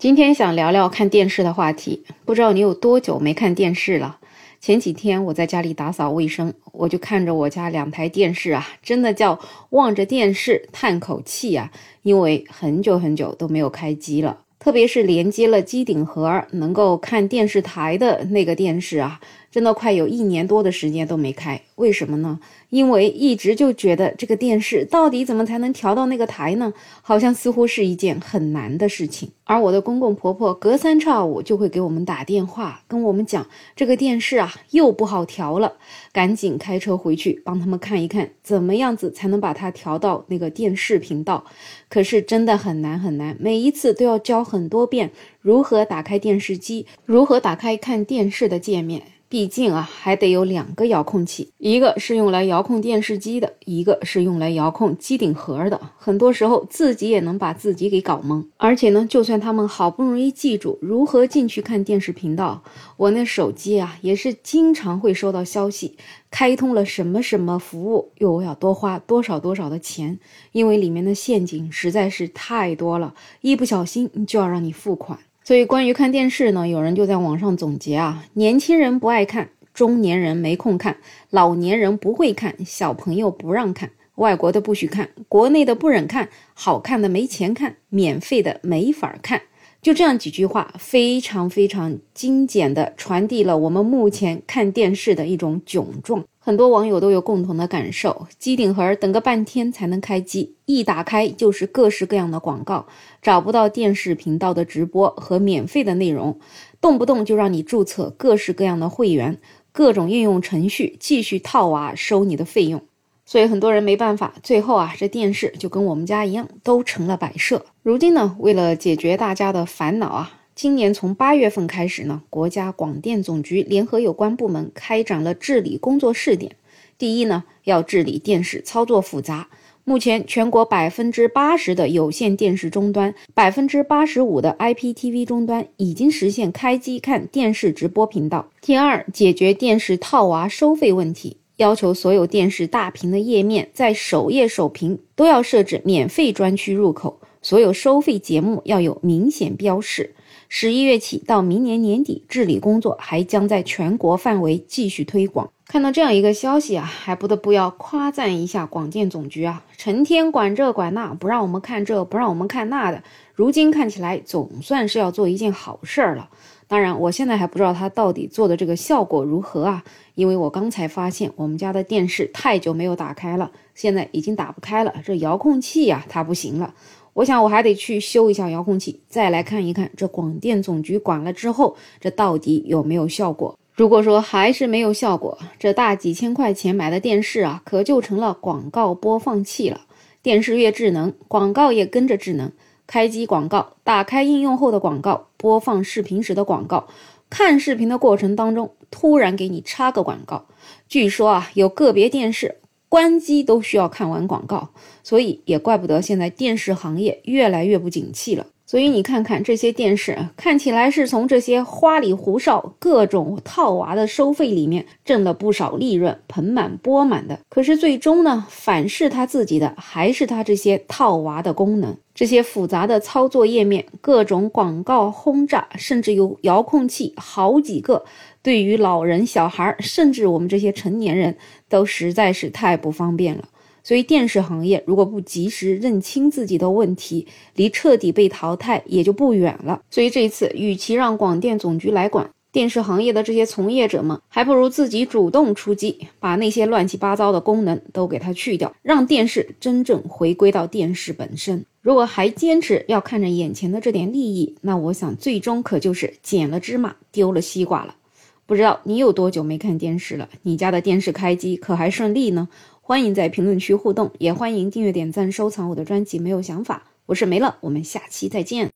今天想聊聊看电视的话题，不知道你有多久没看电视了？前几天我在家里打扫卫生，我就看着我家两台电视啊，真的叫望着电视叹口气啊，因为很久很久都没有开机了。特别是连接了机顶盒能够看电视台的那个电视啊，真的快有一年多的时间都没开。为什么呢？因为一直就觉得这个电视到底怎么才能调到那个台呢？好像似乎是一件很难的事情。而我的公公婆婆隔三差五就会给我们打电话，跟我们讲这个电视啊又不好调了，赶紧开车回去帮他们看一看，怎么样子才能把它调到那个电视频道。可是真的很难很难，每一次都要教很多遍如何打开电视机，如何打开看电视的界面。毕竟啊，还得有两个遥控器，一个是用来遥控电视机的，一个是用来遥控机顶盒的。很多时候自己也能把自己给搞懵。而且呢，就算他们好不容易记住如何进去看电视频道，我那手机啊也是经常会收到消息，开通了什么什么服务，又要多花多少多少的钱，因为里面的陷阱实在是太多了，一不小心就要让你付款。所以，关于看电视呢，有人就在网上总结啊：年轻人不爱看，中年人没空看，老年人不会看，小朋友不让看，外国的不许看，国内的不忍看，好看的没钱看，免费的没法看。就这样几句话，非常非常精简的传递了我们目前看电视的一种窘状。很多网友都有共同的感受：机顶盒等个半天才能开机，一打开就是各式各样的广告，找不到电视频道的直播和免费的内容，动不动就让你注册各式各样的会员，各种应用程序继续套娃收你的费用。所以很多人没办法，最后啊，这电视就跟我们家一样，都成了摆设。如今呢，为了解决大家的烦恼啊。今年从八月份开始呢，国家广电总局联合有关部门开展了治理工作试点。第一呢，要治理电视操作复杂。目前全国百分之八十的有线电视终端，百分之八十五的 IPTV 终端已经实现开机看电视直播频道。第二，解决电视套娃收费问题，要求所有电视大屏的页面在首页首屏都要设置免费专区入口，所有收费节目要有明显标识。十一月起到明年年底，治理工作还将在全国范围继续推广。看到这样一个消息啊，还不得不要夸赞一下广电总局啊，成天管这管那，不让我们看这，不让我们看那的。如今看起来总算是要做一件好事儿了。当然，我现在还不知道他到底做的这个效果如何啊，因为我刚才发现我们家的电视太久没有打开了，现在已经打不开了，这遥控器呀，它不行了。我想我还得去修一下遥控器，再来看一看这广电总局管了之后，这到底有没有效果？如果说还是没有效果，这大几千块钱买的电视啊，可就成了广告播放器了。电视越智能，广告也跟着智能。开机广告，打开应用后的广告，播放视频时的广告，看视频的过程当中突然给你插个广告。据说啊，有个别电视。关机都需要看完广告，所以也怪不得现在电视行业越来越不景气了。所以你看看这些电视，看起来是从这些花里胡哨、各种套娃的收费里面挣了不少利润，盆满钵满的。可是最终呢，反噬他自己的还是他这些套娃的功能，这些复杂的操作页面，各种广告轰炸，甚至有遥控器好几个，对于老人、小孩，甚至我们这些成年人都实在是太不方便了。所以，电视行业如果不及时认清自己的问题，离彻底被淘汰也就不远了。所以，这一次与其让广电总局来管电视行业的这些从业者们，还不如自己主动出击，把那些乱七八糟的功能都给它去掉，让电视真正回归到电视本身。如果还坚持要看着眼前的这点利益，那我想最终可就是捡了芝麻丢了西瓜了。不知道你有多久没看电视了？你家的电视开机可还顺利呢？欢迎在评论区互动，也欢迎订阅、点赞、收藏我的专辑。没有想法，我是梅乐，我们下期再见。